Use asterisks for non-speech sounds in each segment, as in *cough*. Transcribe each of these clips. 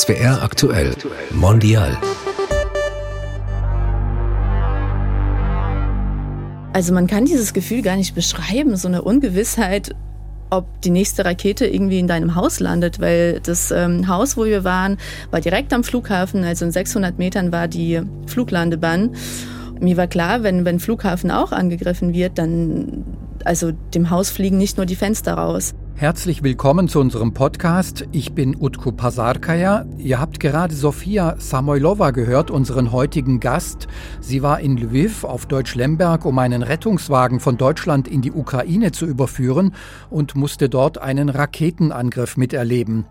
SWR aktuell Mondial. Also man kann dieses Gefühl gar nicht beschreiben, so eine Ungewissheit, ob die nächste Rakete irgendwie in deinem Haus landet, weil das ähm, Haus, wo wir waren, war direkt am Flughafen, also in 600 Metern war die Fluglandebahn. Mir war klar, wenn, wenn Flughafen auch angegriffen wird, dann, also dem Haus fliegen nicht nur die Fenster raus. Herzlich willkommen zu unserem Podcast. Ich bin Utku Pasarkaya. Ihr habt gerade Sofia Samoilova gehört, unseren heutigen Gast. Sie war in Lviv auf Deutsch-Lemberg, um einen Rettungswagen von Deutschland in die Ukraine zu überführen und musste dort einen Raketenangriff miterleben.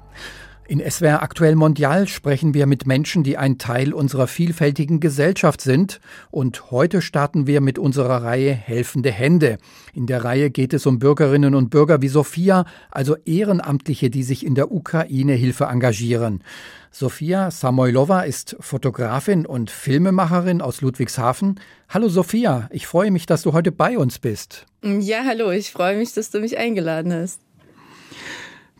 In SWR Aktuell Mondial sprechen wir mit Menschen, die ein Teil unserer vielfältigen Gesellschaft sind. Und heute starten wir mit unserer Reihe Helfende Hände. In der Reihe geht es um Bürgerinnen und Bürger wie Sophia, also Ehrenamtliche, die sich in der Ukraine Hilfe engagieren. Sophia Samoilova ist Fotografin und Filmemacherin aus Ludwigshafen. Hallo Sophia, ich freue mich, dass du heute bei uns bist. Ja, hallo, ich freue mich, dass du mich eingeladen hast.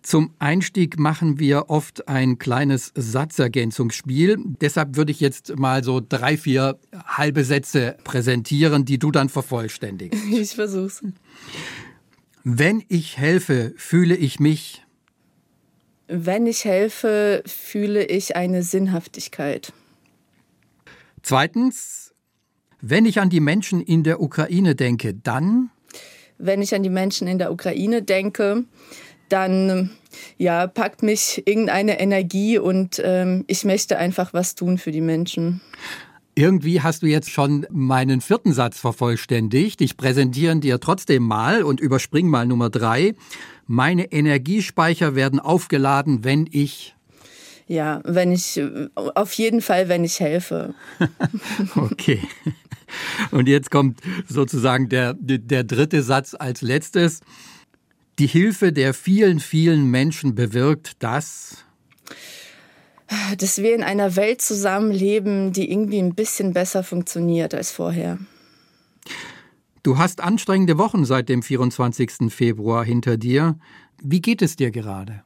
Zum Einstieg machen wir oft ein kleines Satzergänzungsspiel. Deshalb würde ich jetzt mal so drei, vier halbe Sätze präsentieren, die du dann vervollständigst. *laughs* Ich versuch's. Wenn ich helfe, fühle ich mich. Wenn ich helfe, fühle ich eine Sinnhaftigkeit. Zweitens, wenn ich an die Menschen in der Ukraine denke, dann. Wenn ich an die Menschen in der Ukraine denke, dann ja, packt mich irgendeine Energie und ähm, ich möchte einfach was tun für die Menschen. Irgendwie hast du jetzt schon meinen vierten Satz vervollständigt. Ich präsentiere dir trotzdem mal und überspring mal Nummer drei. Meine Energiespeicher werden aufgeladen, wenn ich. Ja, wenn ich, auf jeden Fall, wenn ich helfe. *laughs* okay. Und jetzt kommt sozusagen der, der dritte Satz als letztes. Die Hilfe der vielen, vielen Menschen bewirkt das, dass wir in einer Welt zusammenleben, die irgendwie ein bisschen besser funktioniert als vorher. Du hast anstrengende Wochen seit dem 24. Februar hinter dir. Wie geht es dir gerade?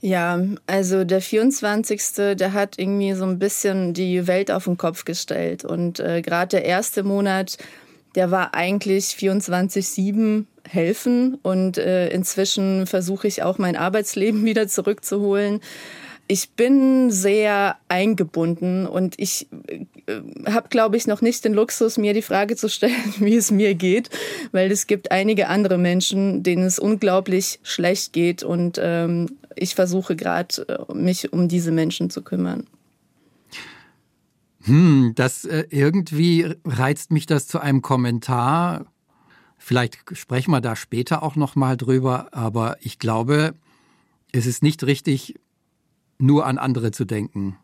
Ja, also der 24. der hat irgendwie so ein bisschen die Welt auf den Kopf gestellt. Und äh, gerade der erste Monat, der war eigentlich 24-7 helfen. Und äh, inzwischen versuche ich auch mein Arbeitsleben *laughs* wieder zurückzuholen. Ich bin sehr eingebunden und ich äh, habe, glaube ich, noch nicht den Luxus, mir die Frage zu stellen, *laughs* wie es mir geht, weil es gibt einige andere Menschen, denen es unglaublich schlecht geht und ähm, ich versuche gerade, äh, mich um diese Menschen zu kümmern. Hm, das äh, irgendwie reizt mich das zu einem Kommentar Vielleicht sprechen wir da später auch noch mal drüber, aber ich glaube, es ist nicht richtig, nur an andere zu denken.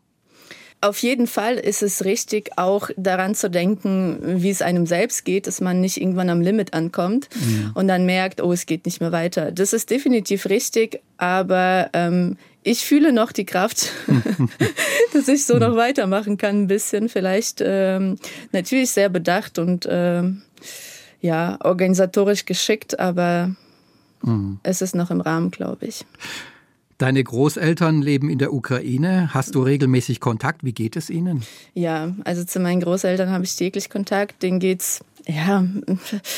Auf jeden Fall ist es richtig, auch daran zu denken, wie es einem selbst geht, dass man nicht irgendwann am Limit ankommt mhm. und dann merkt, oh, es geht nicht mehr weiter. Das ist definitiv richtig, aber ähm, ich fühle noch die Kraft, *laughs* *laughs* dass ich so noch weitermachen kann, ein bisschen. Vielleicht ähm, natürlich sehr bedacht und ähm, ja, organisatorisch geschickt, aber mhm. es ist noch im Rahmen, glaube ich. Deine Großeltern leben in der Ukraine. Hast du regelmäßig Kontakt? Wie geht es ihnen? Ja, also zu meinen Großeltern habe ich täglich Kontakt. Denen geht's ja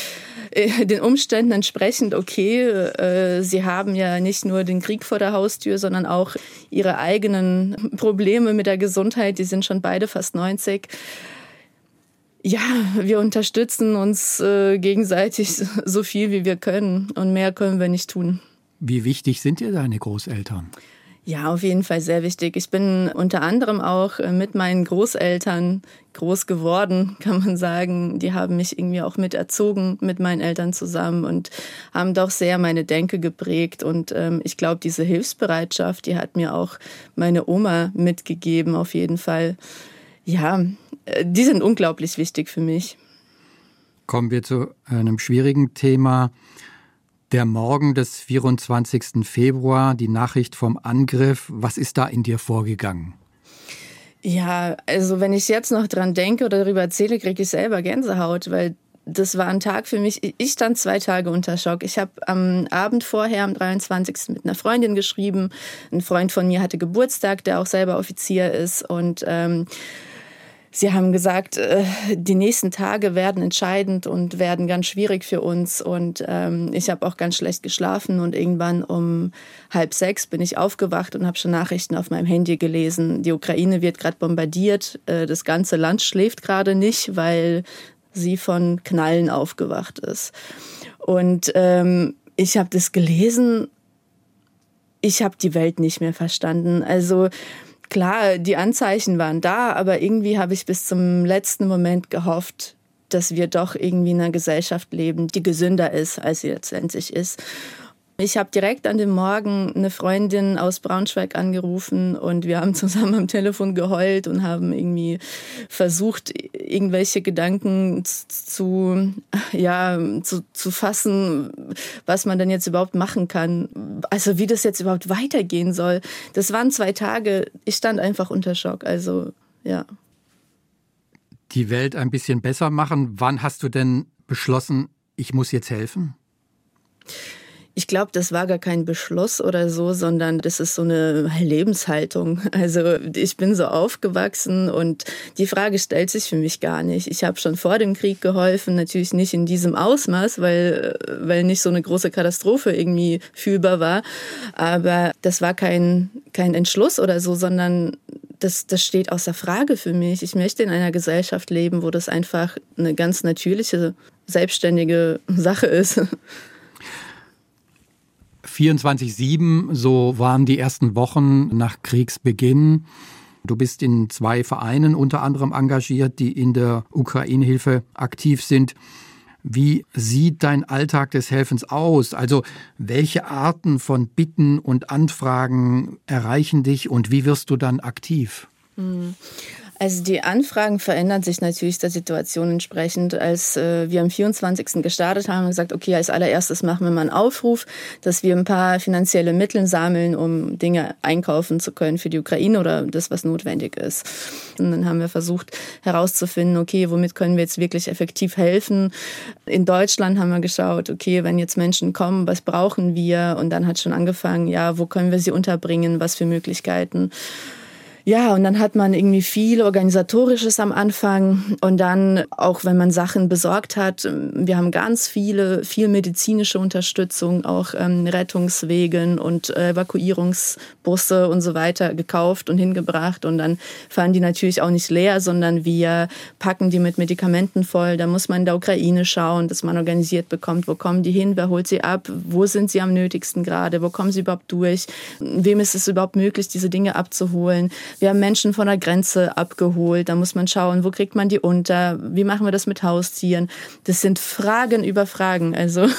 *laughs* den Umständen entsprechend okay. Äh, sie haben ja nicht nur den Krieg vor der Haustür, sondern auch ihre eigenen Probleme mit der Gesundheit. Die sind schon beide fast 90 ja, wir unterstützen uns äh, gegenseitig so viel, wie wir können. Und mehr können wir nicht tun. Wie wichtig sind dir deine Großeltern? Ja, auf jeden Fall sehr wichtig. Ich bin unter anderem auch äh, mit meinen Großeltern groß geworden, *laughs* kann man sagen. Die haben mich irgendwie auch mit erzogen mit meinen Eltern zusammen und haben doch sehr meine Denke geprägt. Und ähm, ich glaube, diese Hilfsbereitschaft, die hat mir auch meine Oma mitgegeben, auf jeden Fall. Ja, die sind unglaublich wichtig für mich. Kommen wir zu einem schwierigen Thema. Der Morgen des 24. Februar, die Nachricht vom Angriff. Was ist da in dir vorgegangen? Ja, also wenn ich jetzt noch dran denke oder darüber erzähle, kriege ich selber Gänsehaut, weil das war ein Tag für mich. Ich stand zwei Tage unter Schock. Ich habe am Abend vorher, am 23. mit einer Freundin geschrieben. Ein Freund von mir hatte Geburtstag, der auch selber Offizier ist. Und ähm, Sie haben gesagt, äh, die nächsten Tage werden entscheidend und werden ganz schwierig für uns. Und ähm, ich habe auch ganz schlecht geschlafen und irgendwann um halb sechs bin ich aufgewacht und habe schon Nachrichten auf meinem Handy gelesen. Die Ukraine wird gerade bombardiert, äh, das ganze Land schläft gerade nicht, weil sie von Knallen aufgewacht ist. Und ähm, ich habe das gelesen. Ich habe die Welt nicht mehr verstanden. Also klar, die Anzeichen waren da, aber irgendwie habe ich bis zum letzten Moment gehofft, dass wir doch irgendwie in einer Gesellschaft leben, die gesünder ist, als sie letztendlich ist. Ich habe direkt an dem Morgen eine Freundin aus Braunschweig angerufen und wir haben *laughs* zusammen am Telefon geheult und haben irgendwie versucht, irgendwelche Gedanken zu, ja, zu, zu fassen, was man denn jetzt überhaupt machen kann. Also wie das jetzt überhaupt weitergehen soll. Das waren zwei Tage. Ich stand einfach unter Schock. Also, ja. Die Welt ein bisschen besser machen. Wann hast du denn beschlossen, ich muss jetzt helfen? Ich glaube, das war gar kein Beschluss oder so, sondern das ist so eine Lebenshaltung. Also ich bin so aufgewachsen und die Frage stellt sich für mich gar nicht. Ich habe schon vor dem Krieg geholfen, natürlich nicht in diesem Ausmaß, weil, weil nicht so eine große Katastrophe irgendwie fühlbar war. Aber das war kein, kein Entschluss oder so, sondern das, das steht außer Frage für mich. Ich möchte in einer Gesellschaft leben, wo das einfach eine ganz natürliche, selbstständige Sache ist. *laughs* 24-7, so waren die ersten Wochen nach Kriegsbeginn. Du bist in zwei Vereinen unter anderem engagiert, die in der Ukraine-Hilfe aktiv sind. Wie sieht dein Alltag des Helfens aus? Also welche Arten von Bitten und Anfragen erreichen dich und wie wirst du dann aktiv? Mhm. Also die Anfragen verändern sich natürlich der Situation entsprechend. Als äh, wir am 24. gestartet haben, wir gesagt, okay, als allererstes machen wir mal einen Aufruf, dass wir ein paar finanzielle Mittel sammeln, um Dinge einkaufen zu können für die Ukraine oder das, was notwendig ist. Und dann haben wir versucht herauszufinden, okay, womit können wir jetzt wirklich effektiv helfen. In Deutschland haben wir geschaut, okay, wenn jetzt Menschen kommen, was brauchen wir? Und dann hat schon angefangen, ja, wo können wir sie unterbringen, was für Möglichkeiten. Ja, und dann hat man irgendwie viel Organisatorisches am Anfang und dann auch, wenn man Sachen besorgt hat, wir haben ganz viele, viel medizinische Unterstützung, auch ähm, Rettungswegen und äh, Evakuierungsbusse und so weiter gekauft und hingebracht und dann fahren die natürlich auch nicht leer, sondern wir packen die mit Medikamenten voll. Da muss man in der Ukraine schauen, dass man organisiert bekommt, wo kommen die hin, wer holt sie ab, wo sind sie am nötigsten gerade, wo kommen sie überhaupt durch, wem ist es überhaupt möglich, diese Dinge abzuholen wir haben Menschen von der Grenze abgeholt. Da muss man schauen, wo kriegt man die unter? Wie machen wir das mit Haustieren? Das sind Fragen über Fragen. Also. *laughs*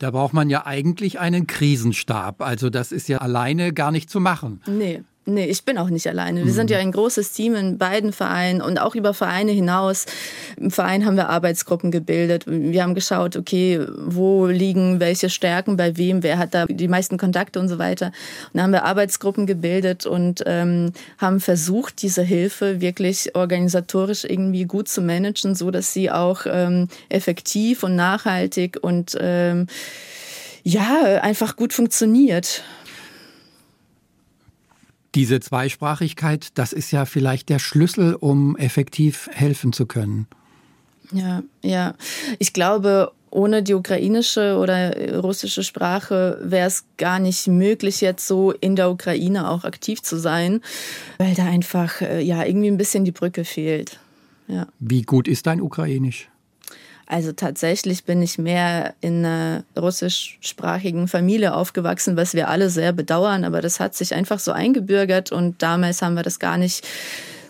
Da braucht man ja eigentlich einen Krisenstab. Also das ist ja alleine gar nicht zu machen. Nee. Nee, ich bin auch nicht alleine. Wir mhm. sind ja ein großes Team in beiden Vereinen und auch über Vereine hinaus. Im Verein haben wir Arbeitsgruppen gebildet. Wir haben geschaut, okay, wo liegen welche Stärken bei wem, wer hat da die meisten Kontakte und so weiter. Und dann haben wir Arbeitsgruppen gebildet und ähm, haben versucht, diese Hilfe wirklich organisatorisch irgendwie gut zu managen, so dass sie auch ähm, effektiv und nachhaltig und ähm, ja, einfach gut funktioniert. Diese Zweisprachigkeit, das ist ja vielleicht der Schlüssel, um effektiv helfen zu können. Ja, ja. Ich glaube, ohne die ukrainische oder russische Sprache wäre es gar nicht möglich, jetzt so in der Ukraine auch aktiv zu sein, weil da einfach äh, ja irgendwie ein bisschen die Brücke fehlt. Ja. Wie gut ist dein Ukrainisch? Also tatsächlich bin ich mehr in einer russischsprachigen Familie aufgewachsen, was wir alle sehr bedauern, aber das hat sich einfach so eingebürgert und damals haben wir das gar nicht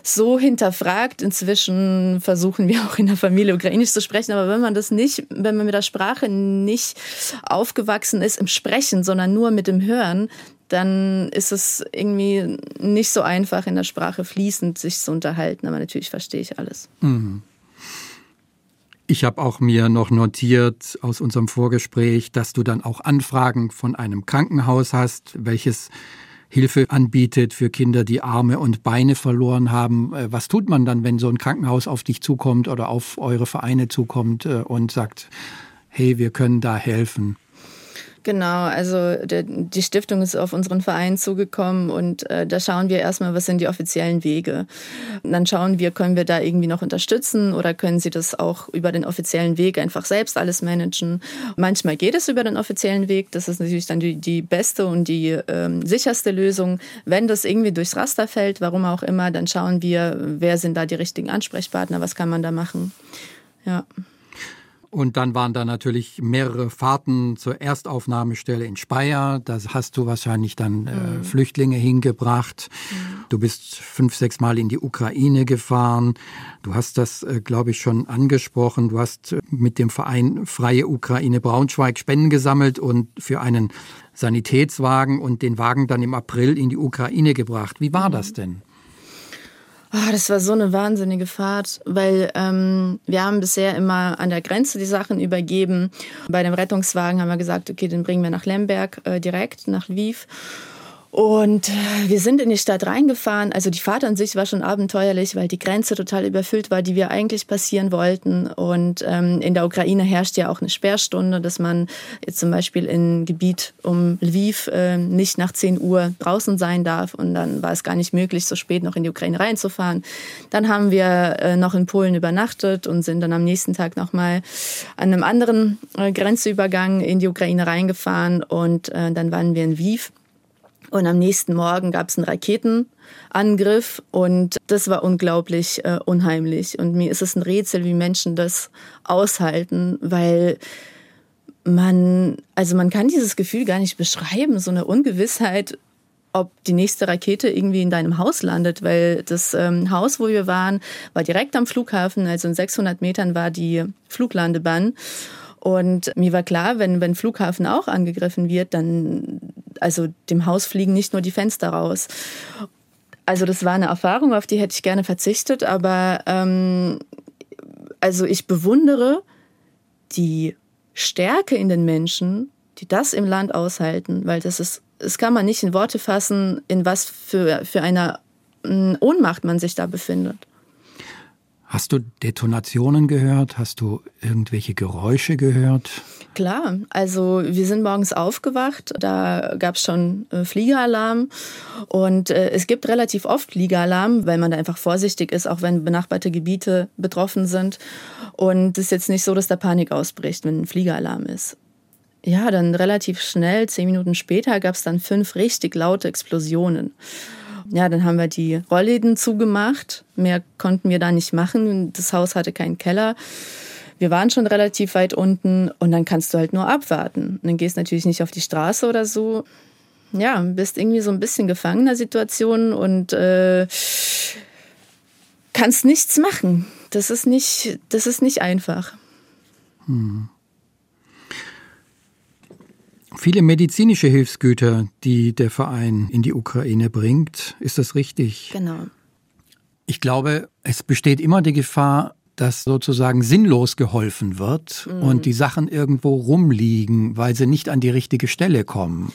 so hinterfragt. Inzwischen versuchen wir auch in der Familie Ukrainisch zu sprechen, aber wenn man das nicht, wenn man mit der Sprache nicht aufgewachsen ist im Sprechen, sondern nur mit dem Hören, dann ist es irgendwie nicht so einfach in der Sprache fließend sich zu unterhalten, aber natürlich verstehe ich alles. Mhm. Ich habe auch mir noch notiert aus unserem Vorgespräch, dass du dann auch Anfragen von einem Krankenhaus hast, welches Hilfe anbietet für Kinder, die Arme und Beine verloren haben. Äh, was tut man dann, wenn so ein Krankenhaus auf dich zukommt oder auf eure Vereine zukommt äh, und sagt, hey, wir können da helfen? Genau, also der, die Stiftung ist auf unseren Verein zugekommen und äh, da schauen wir erstmal, was sind die offiziellen Wege. Und dann schauen wir, können wir da irgendwie noch unterstützen oder können sie das auch über den offiziellen Weg einfach selbst alles managen. Manchmal geht es über den offiziellen Weg, das ist natürlich dann die, die beste und die ähm, sicherste Lösung. Wenn das irgendwie durchs Raster fällt, warum auch immer, dann schauen wir, wer sind da die richtigen Ansprechpartner, was kann man da machen. Ja. Und dann waren da natürlich mehrere Fahrten zur Erstaufnahmestelle in Speyer. Da hast du wahrscheinlich dann äh, mhm. Flüchtlinge hingebracht. Mhm. Du bist fünf, sechs Mal in die Ukraine gefahren. Du hast das, äh, glaube ich, schon angesprochen. Du hast äh, mit dem Verein Freie Ukraine Braunschweig Spenden gesammelt und für einen Sanitätswagen und den Wagen dann im April in die Ukraine gebracht. Wie war mhm. das denn? Oh, das war so eine wahnsinnige Fahrt, weil ähm, wir haben bisher immer an der Grenze die Sachen übergeben. Bei dem Rettungswagen haben wir gesagt, okay, den bringen wir nach Lemberg äh, direkt, nach Lviv. Und äh, wir sind in die Stadt reingefahren. Also die Fahrt an sich war schon abenteuerlich, weil die Grenze total überfüllt war, die wir eigentlich passieren wollten. Und ähm, in der Ukraine herrscht ja auch eine Sperrstunde, dass man jetzt zum Beispiel in Gebiet um Lviv äh, nicht nach 10 Uhr draußen sein darf. Und dann war es gar nicht möglich, so spät noch in die Ukraine reinzufahren. Dann haben wir äh, noch in Polen übernachtet und sind dann am nächsten Tag nochmal an einem anderen äh, Grenzübergang in die Ukraine reingefahren. Und äh, dann waren wir in Lviv. Und am nächsten Morgen gab es einen Raketenangriff und das war unglaublich äh, unheimlich. Und mir ist es ein Rätsel, wie Menschen das aushalten, weil man, also man kann dieses Gefühl gar nicht beschreiben, so eine Ungewissheit, ob die nächste Rakete irgendwie in deinem Haus landet, weil das ähm, Haus, wo wir waren, war direkt am Flughafen, also in 600 Metern war die Fluglandebahn. Und mir war klar, wenn, wenn Flughafen auch angegriffen wird, dann, also dem Haus fliegen nicht nur die Fenster raus. Also das war eine Erfahrung, auf die hätte ich gerne verzichtet, aber ähm, also ich bewundere die Stärke in den Menschen, die das im Land aushalten, weil das ist, das kann man nicht in Worte fassen, in was für, für einer Ohnmacht man sich da befindet. Hast du Detonationen gehört? Hast du irgendwelche Geräusche gehört? Klar, also wir sind morgens aufgewacht, da gab es schon äh, Fliegeralarm und äh, es gibt relativ oft Fliegeralarm, weil man da einfach vorsichtig ist, auch wenn benachbarte Gebiete betroffen sind. Und es ist jetzt nicht so, dass da Panik ausbricht, wenn ein Fliegeralarm ist. Ja, dann relativ schnell, zehn Minuten später, gab es dann fünf richtig laute Explosionen. Ja, dann haben wir die Rollläden zugemacht. Mehr konnten wir da nicht machen. Das Haus hatte keinen Keller. Wir waren schon relativ weit unten und dann kannst du halt nur abwarten. Und dann gehst natürlich nicht auf die Straße oder so. Ja, bist irgendwie so ein bisschen gefangen in der Situation und äh, kannst nichts machen. Das ist nicht, das ist nicht einfach. Hm viele medizinische Hilfsgüter, die der Verein in die Ukraine bringt. Ist das richtig? Genau. Ich glaube, es besteht immer die Gefahr, dass sozusagen sinnlos geholfen wird mhm. und die Sachen irgendwo rumliegen, weil sie nicht an die richtige Stelle kommen.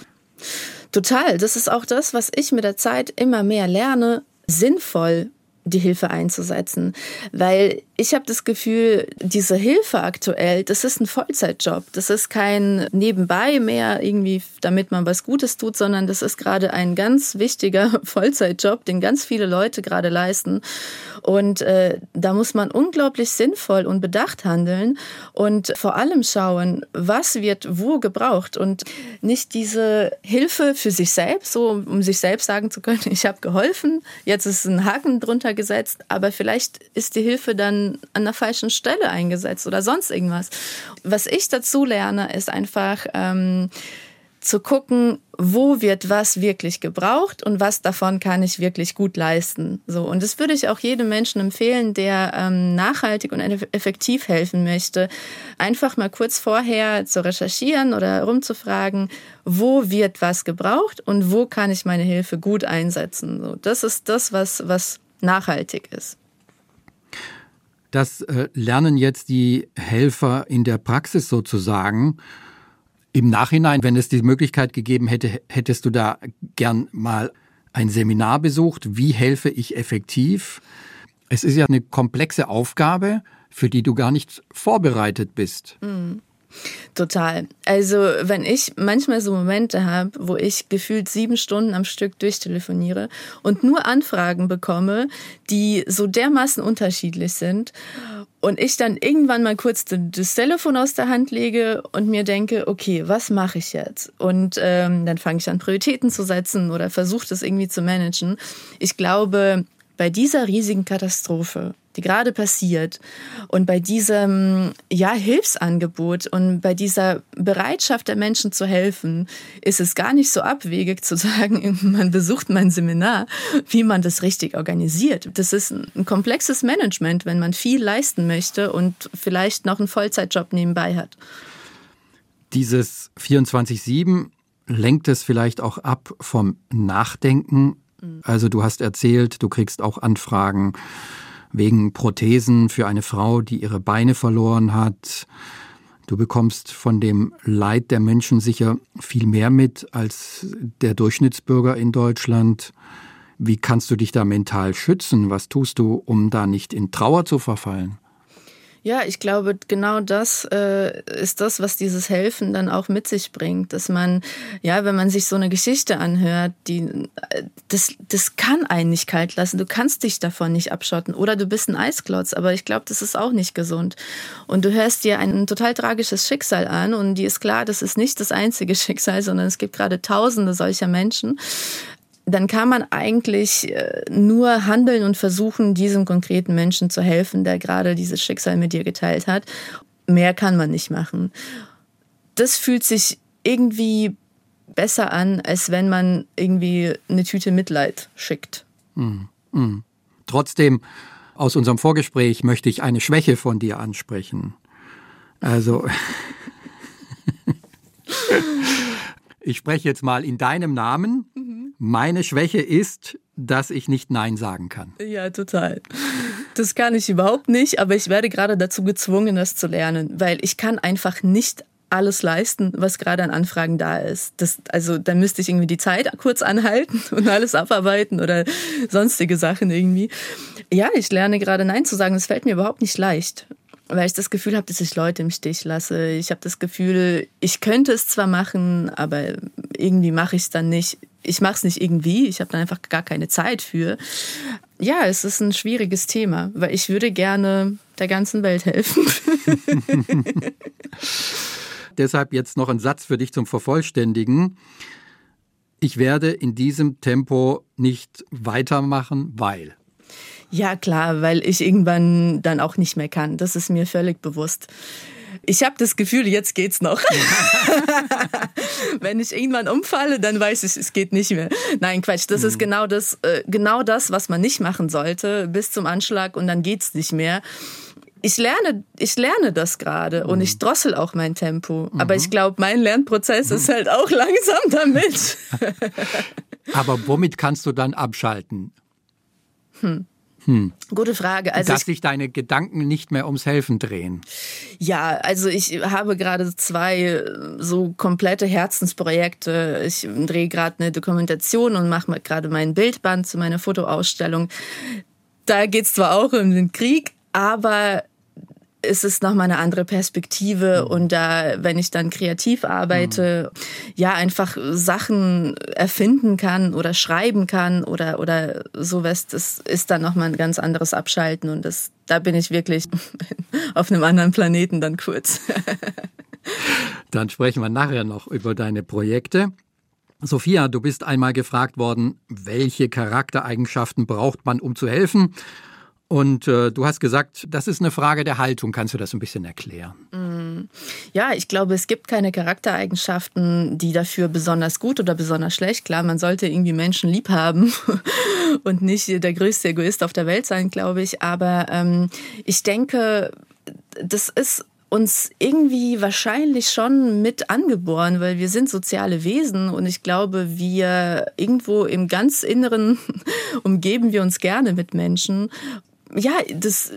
Total. Das ist auch das, was ich mit der Zeit immer mehr lerne, sinnvoll die Hilfe einzusetzen. Weil ich habe das Gefühl, diese Hilfe aktuell, das ist ein Vollzeitjob. Das ist kein Nebenbei mehr irgendwie, damit man was Gutes tut, sondern das ist gerade ein ganz wichtiger *laughs* Vollzeitjob, den ganz viele Leute gerade leisten. Und äh, da muss man unglaublich sinnvoll und bedacht handeln und vor allem schauen, was wird wo gebraucht und nicht diese Hilfe für sich selbst, so um sich selbst sagen zu können, *laughs* ich habe geholfen, jetzt ist ein Haken drunter gesetzt, aber vielleicht ist die Hilfe dann an der falschen Stelle eingesetzt oder sonst irgendwas. Was ich dazu lerne, ist einfach ähm, zu gucken, wo wird was wirklich gebraucht und was davon kann ich wirklich gut leisten. So und das würde ich auch jedem Menschen empfehlen, der ähm, nachhaltig und effektiv helfen möchte, einfach mal kurz vorher zu recherchieren oder rumzufragen, wo wird was gebraucht und wo kann ich meine Hilfe gut einsetzen. So, das ist das, was was nachhaltig ist. Das äh, lernen jetzt die Helfer in der Praxis sozusagen. Im Nachhinein, wenn es die Möglichkeit gegeben hätte, hättest du da gern mal ein Seminar besucht. Wie helfe ich effektiv? Es ist ja eine komplexe Aufgabe, für die du gar nicht vorbereitet bist. Mhm. Total. Also wenn ich manchmal so Momente habe, wo ich gefühlt sieben Stunden am Stück durchtelefoniere und nur Anfragen bekomme, die so dermaßen unterschiedlich sind und ich dann irgendwann mal kurz das Telefon aus der Hand lege und mir denke, okay, was mache ich jetzt? Und ähm, dann fange ich an, Prioritäten zu setzen oder versuche das irgendwie zu managen. Ich glaube, bei dieser riesigen Katastrophe die gerade passiert und bei diesem ja Hilfsangebot und bei dieser Bereitschaft der Menschen zu helfen, ist es gar nicht so abwegig zu sagen, *laughs* man besucht mein Seminar, wie man das richtig organisiert. Das ist ein komplexes Management, wenn man viel leisten möchte und vielleicht noch einen Vollzeitjob nebenbei hat. Dieses 24/7 lenkt es vielleicht auch ab vom Nachdenken. Mhm. Also du hast erzählt, du kriegst auch Anfragen wegen Prothesen für eine Frau, die ihre Beine verloren hat. Du bekommst von dem Leid der Menschen sicher viel mehr mit als der Durchschnittsbürger in Deutschland. Wie kannst du dich da mental schützen? Was tust du, um da nicht in Trauer zu verfallen? Ja, ich glaube, genau das äh, ist das, was dieses Helfen dann auch mit sich bringt. Dass man, ja, wenn man sich so eine Geschichte anhört, die, äh, das, das kann einen nicht kalt lassen. Du kannst dich davon nicht abschotten. Oder du bist ein Eisklotz. Aber ich glaube, das ist auch nicht gesund. Und du hörst dir ein total tragisches Schicksal an. Und dir ist klar, das ist nicht das einzige *laughs* Schicksal, sondern es gibt gerade Tausende solcher Menschen dann kann man eigentlich äh, nur handeln und versuchen, diesem konkreten Menschen zu helfen, der gerade dieses Schicksal mit dir geteilt hat. Mehr kann man nicht machen. Das fühlt sich irgendwie besser an, als wenn man irgendwie eine Tüte Mitleid schickt. Mm, mm. Trotzdem, aus unserem Vorgespräch möchte ich eine Schwäche von dir ansprechen. Also, *laughs* ich spreche jetzt mal in deinem Namen. Meine Schwäche ist, dass ich nicht Nein sagen kann. Ja, total. Das kann ich überhaupt nicht, aber ich werde gerade dazu gezwungen, das zu lernen, weil ich kann einfach nicht alles leisten, was gerade an Anfragen da ist. Das, also da müsste ich irgendwie die Zeit kurz anhalten und alles abarbeiten oder sonstige Sachen irgendwie. Ja, ich lerne gerade Nein zu sagen. Das fällt mir überhaupt nicht leicht weil ich das Gefühl habe, dass ich Leute im Stich lasse. Ich habe das Gefühl, ich könnte es zwar machen, aber irgendwie mache ich es dann nicht. Ich mache es nicht irgendwie, ich habe dann einfach gar keine Zeit für. Ja, es ist ein schwieriges Thema, weil ich würde gerne der ganzen Welt helfen. *laughs* Deshalb jetzt noch ein Satz für dich zum Vervollständigen. Ich werde in diesem Tempo nicht weitermachen, weil. Ja, klar, weil ich irgendwann dann auch nicht mehr kann. Das ist mir völlig bewusst. Ich habe das Gefühl, jetzt geht's noch. *laughs* Wenn ich irgendwann umfalle, dann weiß ich, es geht nicht mehr. Nein, Quatsch. Das mhm. ist genau das, äh, genau das, was man nicht machen sollte, bis zum Anschlag und dann geht's nicht mehr. Ich lerne, ich lerne das gerade mhm. und ich drossel auch mein Tempo. Mhm. Aber ich glaube, mein Lernprozess ist mhm. halt auch *laughs* langsam damit. *laughs* Aber womit kannst du dann abschalten? Hm. Hm. Gute Frage. Also Dass sich deine Gedanken nicht mehr ums Helfen drehen. Ja, also ich habe gerade zwei äh, so komplette Herzensprojekte. Ich drehe gerade eine Dokumentation und mache gerade mein Bildband zu meiner Fotoausstellung. Da geht es zwar auch um den Krieg, aber ist es nochmal eine andere Perspektive mhm. und da, wenn ich dann kreativ arbeite, mhm. ja, einfach Sachen erfinden kann oder schreiben kann oder, oder sowas, das ist dann nochmal ein ganz anderes Abschalten und das, da bin ich wirklich *laughs* auf einem anderen Planeten dann kurz. *laughs* dann sprechen wir nachher noch über deine Projekte. Sophia, du bist einmal gefragt worden, welche Charaktereigenschaften braucht man, um zu helfen? Und äh, du hast gesagt, das ist eine Frage der Haltung. Kannst du das ein bisschen erklären? Mm. Ja, ich glaube, es gibt keine Charaktereigenschaften, die dafür besonders gut oder besonders schlecht. Klar, man sollte irgendwie Menschen lieb haben *laughs* und nicht der größte Egoist auf der Welt sein, glaube ich. Aber ähm, ich denke, das ist uns irgendwie wahrscheinlich schon mit angeboren, weil wir sind soziale Wesen und ich glaube, wir irgendwo im ganz Inneren *laughs* umgeben wir uns gerne mit Menschen ja, das,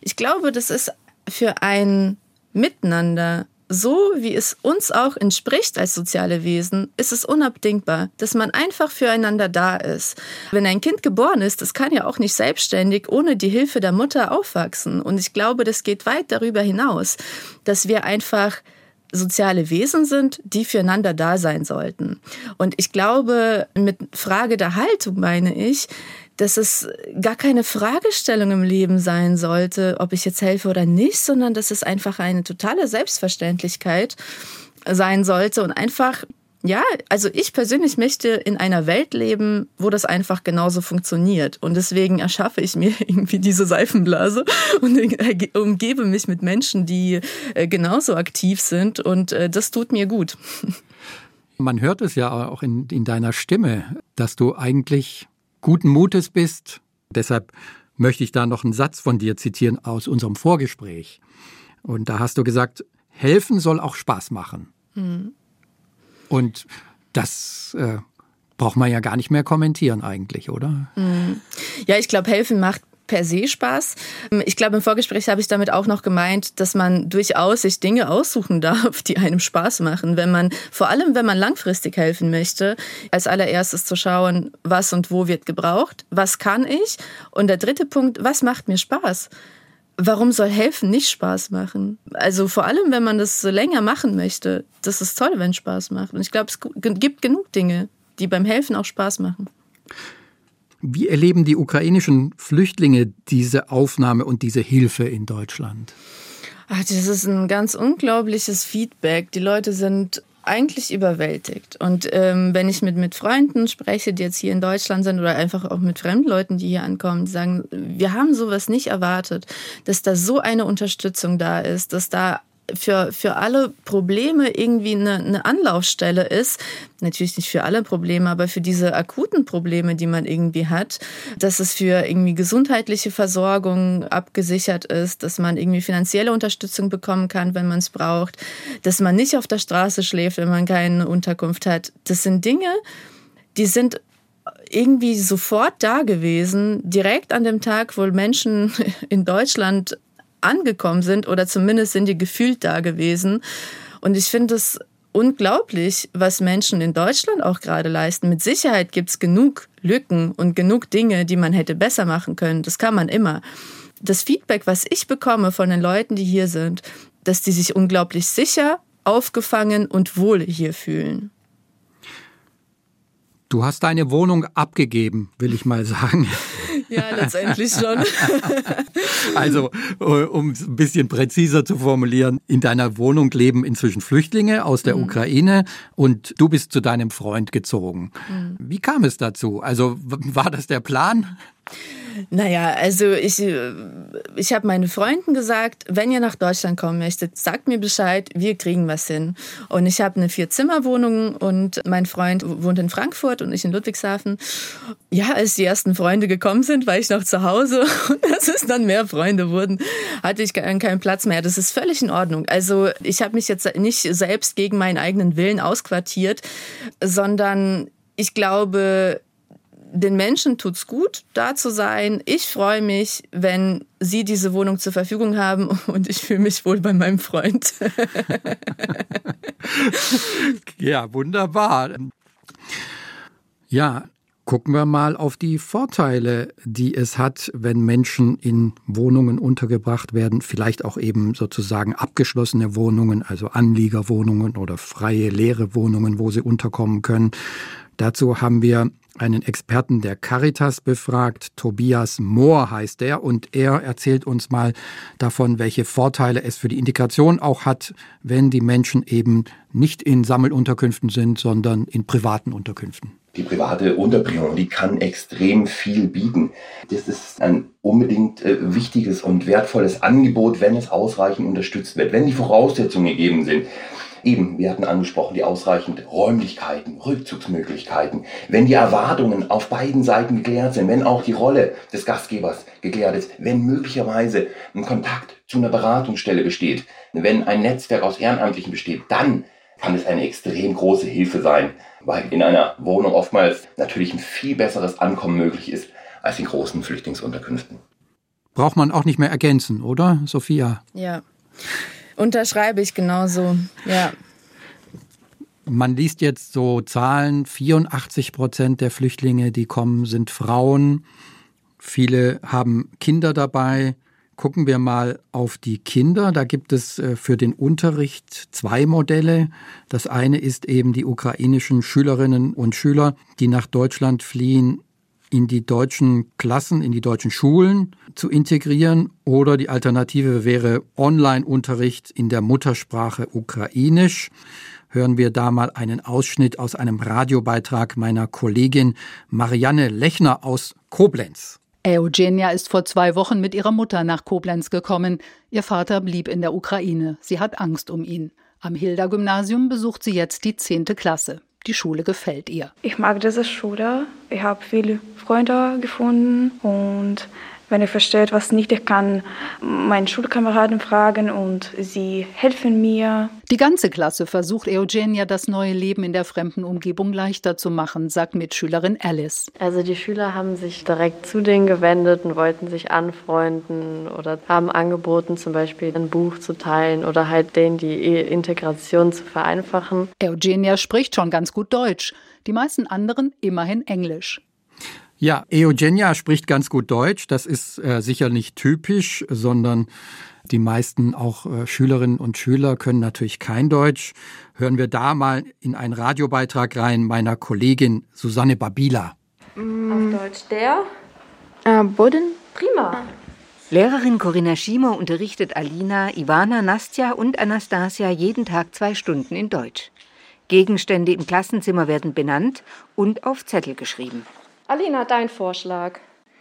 ich glaube, das ist für ein Miteinander so wie es uns auch entspricht als soziale Wesen, ist es unabdingbar, dass man einfach füreinander da ist. Wenn ein Kind geboren ist, das kann ja auch nicht selbstständig ohne die Hilfe der Mutter aufwachsen. Und ich glaube, das geht weit darüber hinaus, dass wir einfach soziale Wesen sind, die füreinander da sein sollten. Und ich glaube, mit Frage der Haltung meine ich, dass es gar keine Fragestellung im Leben sein sollte, ob ich jetzt helfe oder nicht, sondern dass es einfach eine totale Selbstverständlichkeit sein sollte und einfach ja, also ich persönlich möchte in einer Welt leben, wo das einfach genauso funktioniert. Und deswegen erschaffe ich mir *laughs* irgendwie diese Seifenblase und *laughs* umgebe mich mit Menschen, die äh, genauso aktiv sind. Und äh, das tut mir gut. *laughs* Man hört es ja auch in, in deiner Stimme, dass du eigentlich guten Mutes bist. Deshalb möchte ich da noch einen Satz von dir zitieren aus unserem Vorgespräch. Und da hast du gesagt, helfen soll auch Spaß machen. Mhm. Und das äh, braucht man ja gar nicht mehr kommentieren eigentlich, oder? Mhm. Ja, ich glaube, helfen macht per se Spaß. Ich glaube, im Vorgespräch habe ich damit auch noch gemeint, dass man durchaus sich Dinge aussuchen *laughs* darf, die einem Spaß machen, wenn man, vor allem wenn man langfristig helfen möchte, als allererstes zu schauen, was und wo wird gebraucht, was kann ich und der dritte Punkt, was macht mir Spaß? Warum soll helfen nicht Spaß machen? Also vor allem, wenn man das so länger machen möchte, das ist toll, wenn es Spaß macht. Und ich glaube, es gibt genug Dinge, die beim Helfen auch Spaß machen. Wie erleben die ukrainischen Flüchtlinge diese Aufnahme und diese Hilfe in Deutschland? Ach, das ist ein ganz unglaubliches Feedback. Die Leute sind eigentlich überwältigt. Und ähm, wenn ich mit, mit Freunden spreche, die jetzt hier in Deutschland sind oder einfach auch mit Fremdleuten, die hier ankommen, die sagen, wir haben sowas nicht erwartet, dass da so eine Unterstützung da ist, dass da für, für alle Probleme irgendwie eine, eine Anlaufstelle ist. Natürlich nicht für alle Probleme, aber für diese akuten Probleme, die man irgendwie hat, dass es für irgendwie gesundheitliche Versorgung abgesichert ist, dass man irgendwie finanzielle Unterstützung bekommen kann, wenn man es braucht, dass man nicht auf der Straße schläft, wenn man keine Unterkunft hat. Das sind Dinge, die sind irgendwie sofort da gewesen, direkt an dem Tag, wo Menschen *laughs* in Deutschland angekommen sind oder zumindest sind die gefühlt da gewesen. Und ich finde es unglaublich, was Menschen in Deutschland auch gerade leisten. Mit Sicherheit gibt es genug Lücken und genug Dinge, die man hätte besser machen können. Das kann man immer. Das Feedback, was ich bekomme von den Leuten, die hier sind, dass die sich unglaublich sicher, aufgefangen und wohl hier fühlen. Du hast deine Wohnung abgegeben, will ich mal sagen. Ja, letztendlich schon. *laughs* Also, äh, um es ein bisschen präziser zu formulieren, in deiner Wohnung leben inzwischen Flüchtlinge aus der mhm. Ukraine und du bist zu deinem Freund gezogen. Mhm. Wie kam es dazu? Also, war das der Plan? Naja, also ich, äh, ich habe meinen Freunden gesagt, wenn ihr nach Deutschland kommen möchtet, sagt mir Bescheid, wir kriegen was hin. Und ich habe eine Vier-Zimmer-Wohnung und mein Freund wohnt in Frankfurt und ich in Ludwigshafen. Ja, als die ersten Freunde gekommen sind, war ich noch zu Hause *laughs* und als es dann mehr Freunde wurden, hatte ich keinen Platz mehr. Das ist völlig in Ordnung. Also ich habe mich jetzt nicht selbst gegen meinen eigenen Willen ausquartiert, sondern ich glaube, den Menschen tut's gut, da zu sein. Ich freue mich, wenn sie diese Wohnung zur Verfügung haben *laughs* und ich fühle mich wohl bei meinem Freund. *laughs* ja, wunderbar. Ja, gucken wir mal auf die Vorteile, die es hat, wenn Menschen in Wohnungen untergebracht werden, vielleicht auch eben sozusagen abgeschlossene Wohnungen, also Anliegerwohnungen oder freie leere Wohnungen, wo sie unterkommen können. Dazu haben wir einen Experten der Caritas befragt. Tobias Mohr heißt er und er erzählt uns mal davon, welche Vorteile es für die Integration auch hat, wenn die Menschen eben nicht in Sammelunterkünften sind, sondern in privaten Unterkünften. Die private Unterbringung, die kann extrem viel bieten. Das ist ein unbedingt äh, wichtiges und wertvolles Angebot, wenn es ausreichend unterstützt wird, wenn die Voraussetzungen gegeben sind. Eben, wir hatten angesprochen, die ausreichend Räumlichkeiten, Rückzugsmöglichkeiten. Wenn die Erwartungen auf beiden Seiten geklärt sind, wenn auch die Rolle des Gastgebers geklärt ist, wenn möglicherweise ein Kontakt zu einer Beratungsstelle besteht, wenn ein Netzwerk aus Ehrenamtlichen besteht, dann kann es eine extrem große Hilfe sein, weil in einer Wohnung oftmals natürlich ein viel besseres Ankommen möglich ist als in großen Flüchtlingsunterkünften. Braucht man auch nicht mehr ergänzen, oder, Sophia? Ja. Unterschreibe ich genauso, ja. Man liest jetzt so Zahlen, 84 Prozent der Flüchtlinge, die kommen, sind Frauen. Viele haben Kinder dabei. Gucken wir mal auf die Kinder. Da gibt es äh, für den Unterricht zwei Modelle. Das eine ist eben die ukrainischen Schülerinnen und Schüler, die nach Deutschland fliehen, in die deutschen Klassen, in die deutschen Schulen zu integrieren. Oder die Alternative wäre Online-Unterricht in der Muttersprache Ukrainisch. Hören wir da mal einen Ausschnitt aus einem Radiobeitrag meiner Kollegin Marianne Lechner aus Koblenz. Eugenia ist vor zwei Wochen mit ihrer Mutter nach Koblenz gekommen. Ihr Vater blieb in der Ukraine. Sie hat Angst um ihn. Am Hilda-Gymnasium besucht sie jetzt die 10. Klasse. Die Schule gefällt ihr. Ich mag diese Schule. Ich habe viele Freunde gefunden und wenn ich verstehe was nicht, ich kann meinen Schulkameraden fragen und sie helfen mir. Die ganze Klasse versucht Eugenia das neue Leben in der fremden Umgebung leichter zu machen, sagt Mitschülerin Alice. Also die Schüler haben sich direkt zu denen gewendet und wollten sich anfreunden oder haben angeboten, zum Beispiel ein Buch zu teilen oder halt denen die Integration zu vereinfachen. Eugenia spricht schon ganz gut Deutsch, die meisten anderen immerhin Englisch. Ja, Eugenia spricht ganz gut Deutsch. Das ist äh, sicher nicht typisch, sondern die meisten auch äh, Schülerinnen und Schüler können natürlich kein Deutsch. Hören wir da mal in einen Radiobeitrag rein meiner Kollegin Susanne Babila. Auf Deutsch der äh, Boden. Prima. Lehrerin Corinna Schiemer unterrichtet Alina, Ivana, Nastja und Anastasia jeden Tag zwei Stunden in Deutsch. Gegenstände im Klassenzimmer werden benannt und auf Zettel geschrieben. Alina, dein Vorschlag.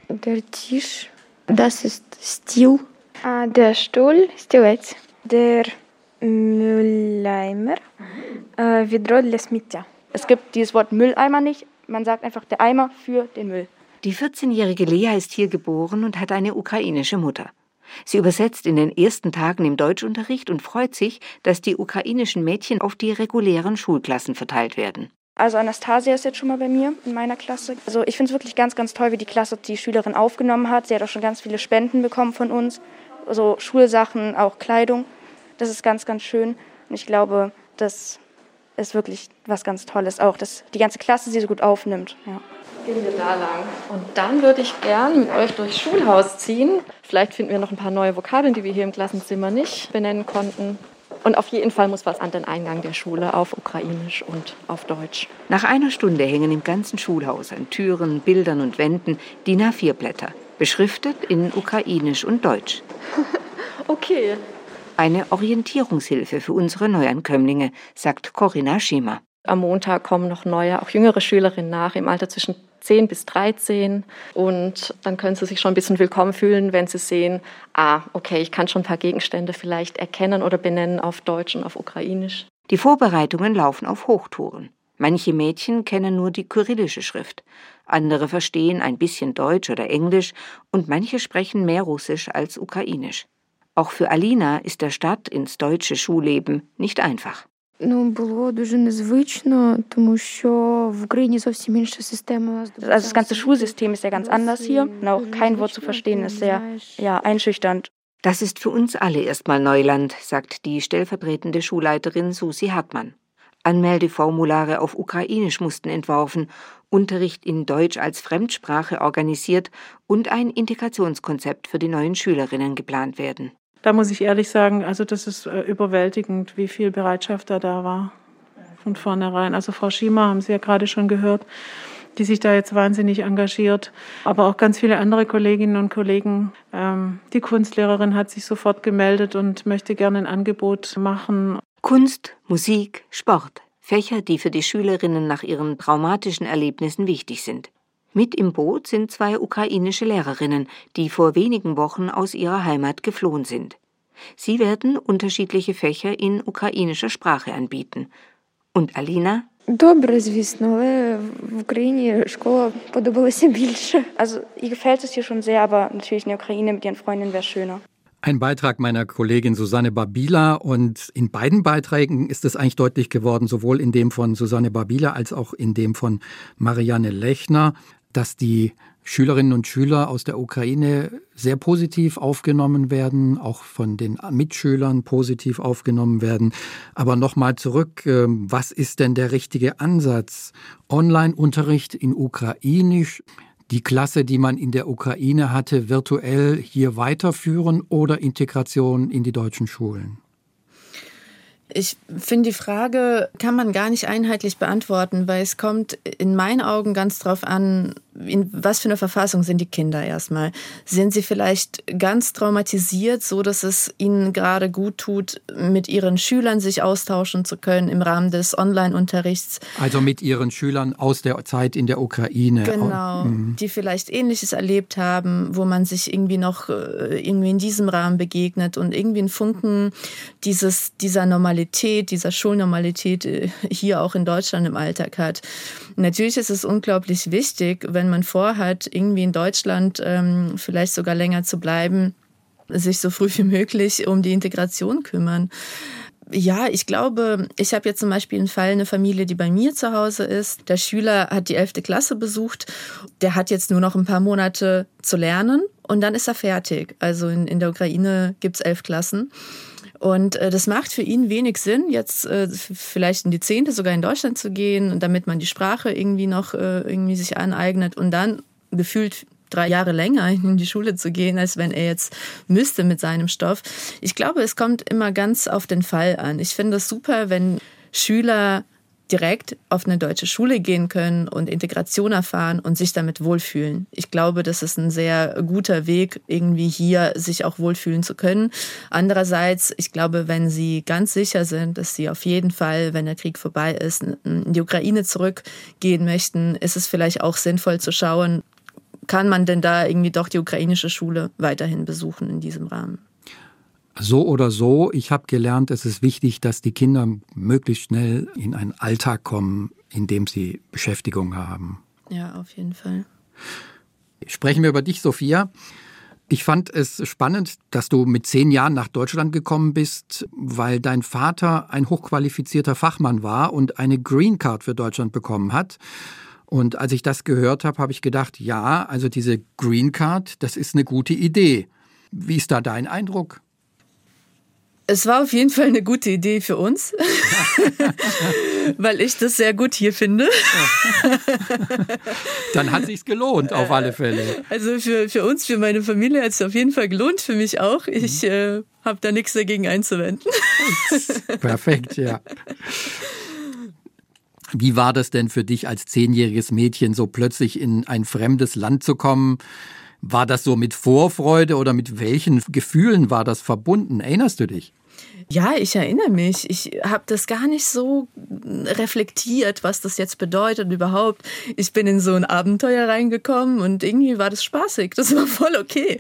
Der Tisch, das ist Stil. Ah, der Stuhl, Стілець. Der Mülleimer, äh, Відро для сміття. Es gibt dieses Wort Mülleimer nicht. Man sagt einfach der Eimer für den Müll. Die 14-jährige Lea ist hier geboren und hat eine ukrainische Mutter. Sie übersetzt in den ersten Tagen im Deutschunterricht und freut sich, dass die ukrainischen Mädchen auf die regulären Schulklassen verteilt werden. Also Anastasia ist jetzt schon mal bei mir in meiner Klasse. Also ich finde es wirklich ganz, ganz toll, wie die Klasse die Schülerin aufgenommen hat. Sie hat auch schon ganz viele Spenden bekommen von uns. Also Schulsachen, auch Kleidung. Das ist ganz, ganz schön. Und ich glaube, das ist wirklich was ganz Tolles. Auch, dass die ganze Klasse sie so gut aufnimmt. Ja. Gehen wir da lang. Und dann würde ich gern mit euch durchs Schulhaus ziehen. Vielleicht finden wir noch ein paar neue Vokabeln, die wir hier im Klassenzimmer nicht benennen konnten. Und auf jeden Fall muss was an den Eingang der Schule auf Ukrainisch und auf Deutsch. Nach einer Stunde hängen im ganzen Schulhaus an Türen, Bildern und Wänden DIN A4-Blätter, beschriftet in Ukrainisch und Deutsch. *laughs* okay. Eine Orientierungshilfe für unsere Neuankömmlinge, sagt Corinna Schiemer. Am Montag kommen noch neue, auch jüngere Schülerinnen nach im Alter zwischen 10 bis 13 und dann können sie sich schon ein bisschen willkommen fühlen, wenn sie sehen, ah, okay, ich kann schon ein paar Gegenstände vielleicht erkennen oder benennen auf Deutsch und auf Ukrainisch. Die Vorbereitungen laufen auf Hochtouren. Manche Mädchen kennen nur die kyrillische Schrift, andere verstehen ein bisschen Deutsch oder Englisch und manche sprechen mehr Russisch als Ukrainisch. Auch für Alina ist der Start ins deutsche Schulleben nicht einfach. Ну, було дуже незвично, тому що в Україні зовсім інша система. Also das ganze Schulsystem ist ja ganz anders hier. Und auch kein Wort zu verstehen ist sehr ja, einschüchternd. Das ist für uns alle erstmal Neuland, sagt die stellvertretende Schulleiterin Susi Hartmann. Anmeldeformulare auf Ukrainisch mussten entworfen, Unterricht in Deutsch als Fremdsprache organisiert und ein Integrationskonzept für die neuen Schülerinnen geplant werden da muss ich ehrlich sagen, also das ist äh, überwältigend, wie viel Bereitschaft da da war von vornherein. Also Frau Schiemer haben Sie ja gerade schon gehört, die sich da jetzt wahnsinnig engagiert, aber auch ganz viele andere Kolleginnen und Kollegen. Ähm, die Kunstlehrerin hat sich sofort gemeldet und möchte gerne ein Angebot machen. Kunst, Musik, Sport, Fächer, die für die Schülerinnen nach ihren traumatischen Erlebnissen wichtig sind. Mit im Boot sind zwei ukrainische Lehrerinnen, die vor wenigen Wochen aus ihrer Heimat geflohen sind. Sie werden unterschiedliche Fächer in ukrainischer Sprache anbieten. Und Alina? Добре, звісно, але в Україні школа подобалася більше. Also, ihr gefällt es hier schon sehr, aber natürlich in der Ukraine mit ihren Freundinnen wäre schöner. Ein Beitrag meiner Kollegin Susanne Babila und in beiden Beiträgen ist es eigentlich deutlich geworden, sowohl in dem von Susanne Babila als auch in dem von Marianne Lechner, dass die Schülerinnen und Schüler aus der Ukraine sehr positiv aufgenommen werden, auch von den Mitschülern positiv aufgenommen werden. Aber nochmal zurück, ähm, was ist denn der richtige Ansatz? Online-Unterricht in Ukrainisch, die Klasse, die man in der Ukraine hatte, virtuell hier weiterführen oder Integration in die deutschen Schulen? Ich finde, die Frage kann man gar nicht einheitlich beantworten, weil es kommt in meinen Augen ganz drauf an, in was für eine Verfassung sind die Kinder erstmal? Sind sie vielleicht ganz traumatisiert, so dass es ihnen gerade gut tut, mit ihren Schülern sich austauschen zu können im Rahmen des Online-Unterrichts? Also mit ihren Schülern aus der Zeit in der Ukraine. Genau, mhm. die vielleicht Ähnliches erlebt haben, wo man sich irgendwie noch äh, irgendwie in diesem Rahmen begegnet und irgendwie ein Funken dieses, dieser Normalität Normalität, dieser Schulnormalität äh, hier auch in Deutschland im Alltag hat. Natürlich ist es unglaublich wichtig, wenn man vorhat, irgendwie in Deutschland ähm, vielleicht sogar länger zu bleiben, sich so früh wie möglich um die Integration kümmern. Ja, ich glaube, ich habe jetzt zum Beispiel einen Fall, eine Familie, die bei mir zu Hause ist. Der Schüler hat die 11. Klasse besucht. Der hat jetzt nur noch ein paar Monate zu lernen und dann ist er fertig. Also in, in der Ukraine gibt es elf Klassen. Und äh, das macht für ihn wenig Sinn, jetzt äh, vielleicht in die Zehnte sogar in Deutschland zu gehen, damit man die Sprache irgendwie noch äh, irgendwie sich aneignet und dann gefühlt drei Jahre länger *laughs* in die Schule zu gehen, als wenn er jetzt müsste mit seinem Stoff. Ich glaube, es kommt immer ganz auf den Fall an. Ich finde es super, wenn Schüler direkt auf eine deutsche Schule gehen können und Integration erfahren und sich damit wohlfühlen. Ich glaube, das ist ein sehr guter Weg, irgendwie hier sich auch wohlfühlen zu können. Andererseits, ich glaube, wenn sie ganz sicher sind, dass sie auf jeden Fall, wenn der Krieg vorbei ist, in die Ukraine zurückgehen möchten, ist es vielleicht auch sinnvoll zu schauen, kann man denn da irgendwie doch die ukrainische Schule weiterhin besuchen in diesem Rahmen? So oder so, ich habe gelernt, es ist wichtig, dass die Kinder möglichst schnell in einen Alltag kommen, in dem sie Beschäftigung haben. Ja, auf jeden Fall. Sprechen wir über dich, Sophia. Ich fand es spannend, dass du mit zehn Jahren nach Deutschland gekommen bist, weil dein Vater ein hochqualifizierter Fachmann war und eine Green Card für Deutschland bekommen hat. Und als ich das gehört habe, habe ich gedacht, ja, also diese Green Card, das ist eine gute Idee. Wie ist da dein Eindruck? Es war auf jeden Fall eine gute Idee für uns, *laughs* weil ich das sehr gut hier finde. *laughs* Dann hat sich's gelohnt, auf alle Fälle. Also für, für uns, für meine Familie hat es auf jeden Fall gelohnt, für mich auch. Ich äh, habe da nichts dagegen einzuwenden. Perfekt, ja. Wie war das denn für dich als zehnjähriges Mädchen, so plötzlich in ein fremdes Land zu kommen? War das so mit Vorfreude oder mit welchen Gefühlen war das verbunden? Erinnerst du dich? Ja, ich erinnere mich. Ich habe das gar nicht so reflektiert, was das jetzt bedeutet überhaupt. Ich bin in so ein Abenteuer reingekommen und irgendwie war das spaßig. Das war voll okay.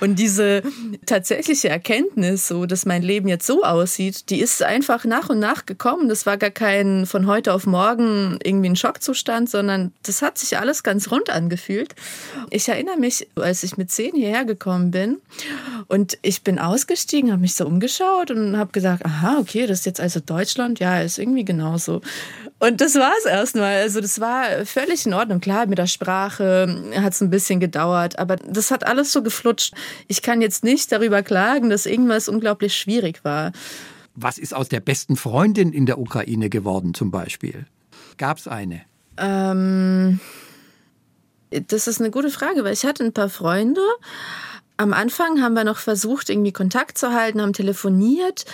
Und diese tatsächliche Erkenntnis, so dass mein Leben jetzt so aussieht, die ist einfach nach und nach gekommen. Das war gar kein von heute auf morgen irgendwie ein Schockzustand, sondern das hat sich alles ganz rund angefühlt. Ich erinnere mich, als ich mit zehn hierher gekommen bin und ich bin ausgestiegen, habe mich so umgeschaut und und habe gesagt, aha, okay, das ist jetzt also Deutschland, ja, ist irgendwie genauso. Und das war es erstmal. Also das war völlig in Ordnung. Klar, mit der Sprache hat es ein bisschen gedauert, aber das hat alles so geflutscht. Ich kann jetzt nicht darüber klagen, dass irgendwas unglaublich schwierig war. Was ist aus der besten Freundin in der Ukraine geworden zum Beispiel? Gab es eine? Ähm, das ist eine gute Frage, weil ich hatte ein paar Freunde, am Anfang haben wir noch versucht, irgendwie Kontakt zu halten, haben telefoniert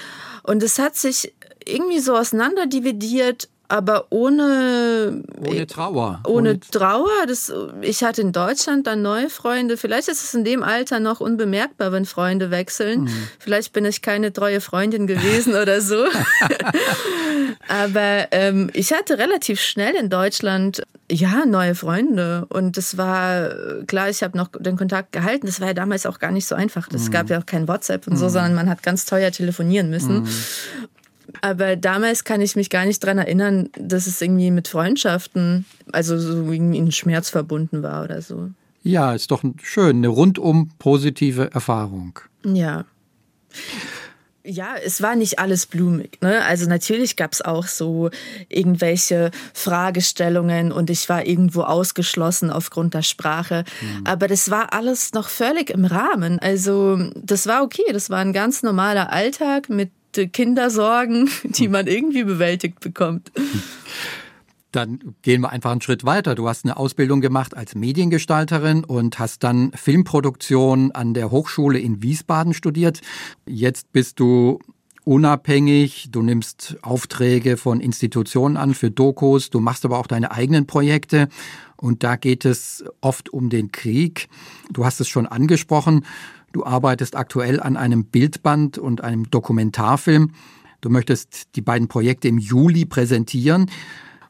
und es hat sich irgendwie so auseinanderdividiert, aber ohne ohne Trauer. Ohne, ohne Trauer. Das, ich hatte in Deutschland dann neue Freunde. Vielleicht ist es in dem Alter noch unbemerkbar, wenn Freunde wechseln. Mhm. Vielleicht bin ich keine treue Freundin gewesen oder so. *laughs* aber ähm, ich hatte relativ schnell in Deutschland ja, neue Freunde. Und das war, klar, ich habe noch den Kontakt gehalten. Das war ja damals auch gar nicht so einfach. Es mhm. gab ja auch kein WhatsApp und so, mhm. sondern man hat ganz teuer telefonieren müssen. Mhm. Aber damals kann ich mich gar nicht dran erinnern, dass es irgendwie mit Freundschaften, also so irgendwie ein Schmerz verbunden war oder so. Ja, ist doch schön, eine rundum positive Erfahrung. Ja. Ja, es war nicht alles blumig. Ne? Also natürlich gab es auch so irgendwelche Fragestellungen und ich war irgendwo ausgeschlossen aufgrund der Sprache. Mhm. Aber das war alles noch völlig im Rahmen. Also das war okay. Das war ein ganz normaler Alltag mit Kindersorgen, *laughs* die man irgendwie bewältigt bekommt. *laughs* Dann gehen wir einfach einen Schritt weiter. Du hast eine Ausbildung gemacht als Mediengestalterin und hast dann Filmproduktion an der Hochschule in Wiesbaden studiert. Jetzt bist du unabhängig, du nimmst Aufträge von Institutionen an für Dokus, du machst aber auch deine eigenen Projekte und da geht es oft um den Krieg. Du hast es schon angesprochen, du arbeitest aktuell an einem Bildband und einem Dokumentarfilm. Du möchtest die beiden Projekte im Juli präsentieren.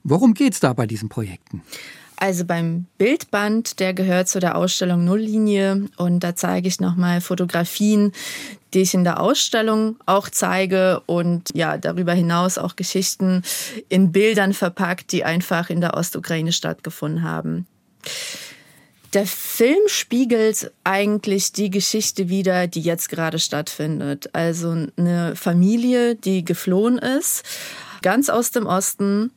Worum geht es da bei diesen Projekten? Also beim Bildband, der gehört zu der Ausstellung Nulllinie und da zeige ich nochmal Fotografien, die ich in der Ausstellung auch zeige und ja, darüber hinaus auch Geschichten in Bildern verpackt, die einfach in der Ostukraine stattgefunden haben. Der Film spiegelt eigentlich die Geschichte wider, die jetzt gerade stattfindet. Also eine Familie, die geflohen ist, ganz aus dem Osten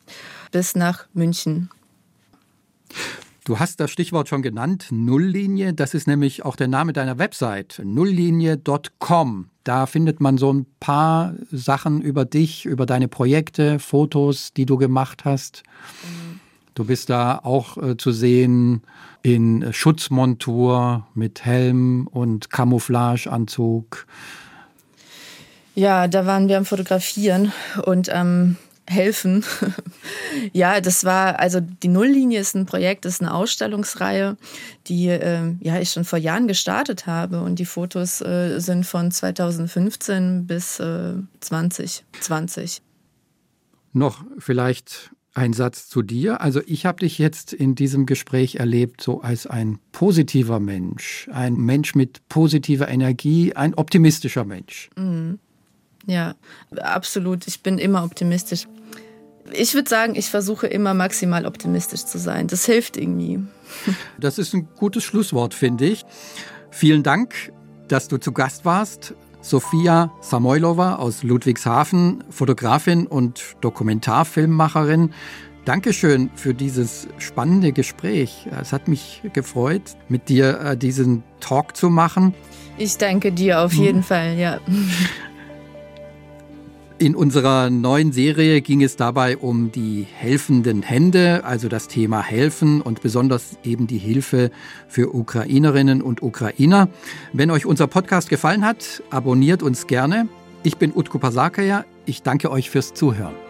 bis nach München. Du hast das Stichwort schon genannt, Nulllinie. Das ist nämlich auch der Name deiner Website, nulllinie.com. Da findet man so ein paar Sachen über dich, über deine Projekte, Fotos, die du gemacht hast. Du bist da auch äh, zu sehen in Schutzmontur mit Helm und Camouflageanzug. Ja, da waren wir am Fotografieren und am helfen. *laughs* ja, das war, also die Nulllinie ist ein Projekt, ist eine Ausstellungsreihe, die äh, ja, ich schon vor Jahren gestartet habe und die Fotos äh, sind von 2015 bis äh, 2020. Noch vielleicht ein Satz zu dir. Also ich habe dich jetzt in diesem Gespräch erlebt so als ein positiver Mensch, ein Mensch mit positiver Energie, ein optimistischer Mensch. Mhm. Ja, absolut. Ich bin immer optimistisch. Ich würde sagen, ich versuche immer maximal optimistisch zu sein. Das hilft irgendwie. *laughs* Das ist ein gutes Schlusswort, finde ich. Vielen Dank, dass du zu Gast warst. Sophia Samoilova aus Ludwigshafen, Fotografin und Dokumentarfilmmacherin. Dankeschön für dieses spannende Gespräch. Es hat mich gefreut, mit dir äh, diesen Talk zu machen. Ich danke dir auf jeden hm. Fall, ja. *laughs* In unserer neuen Serie ging es dabei um die helfenden Hände, also das Thema Helfen und besonders eben die Hilfe für Ukrainerinnen und Ukrainer. Wenn euch unser Podcast gefallen hat, abonniert uns gerne. Ich bin Utku Pasakaya. Ich danke euch fürs Zuhören.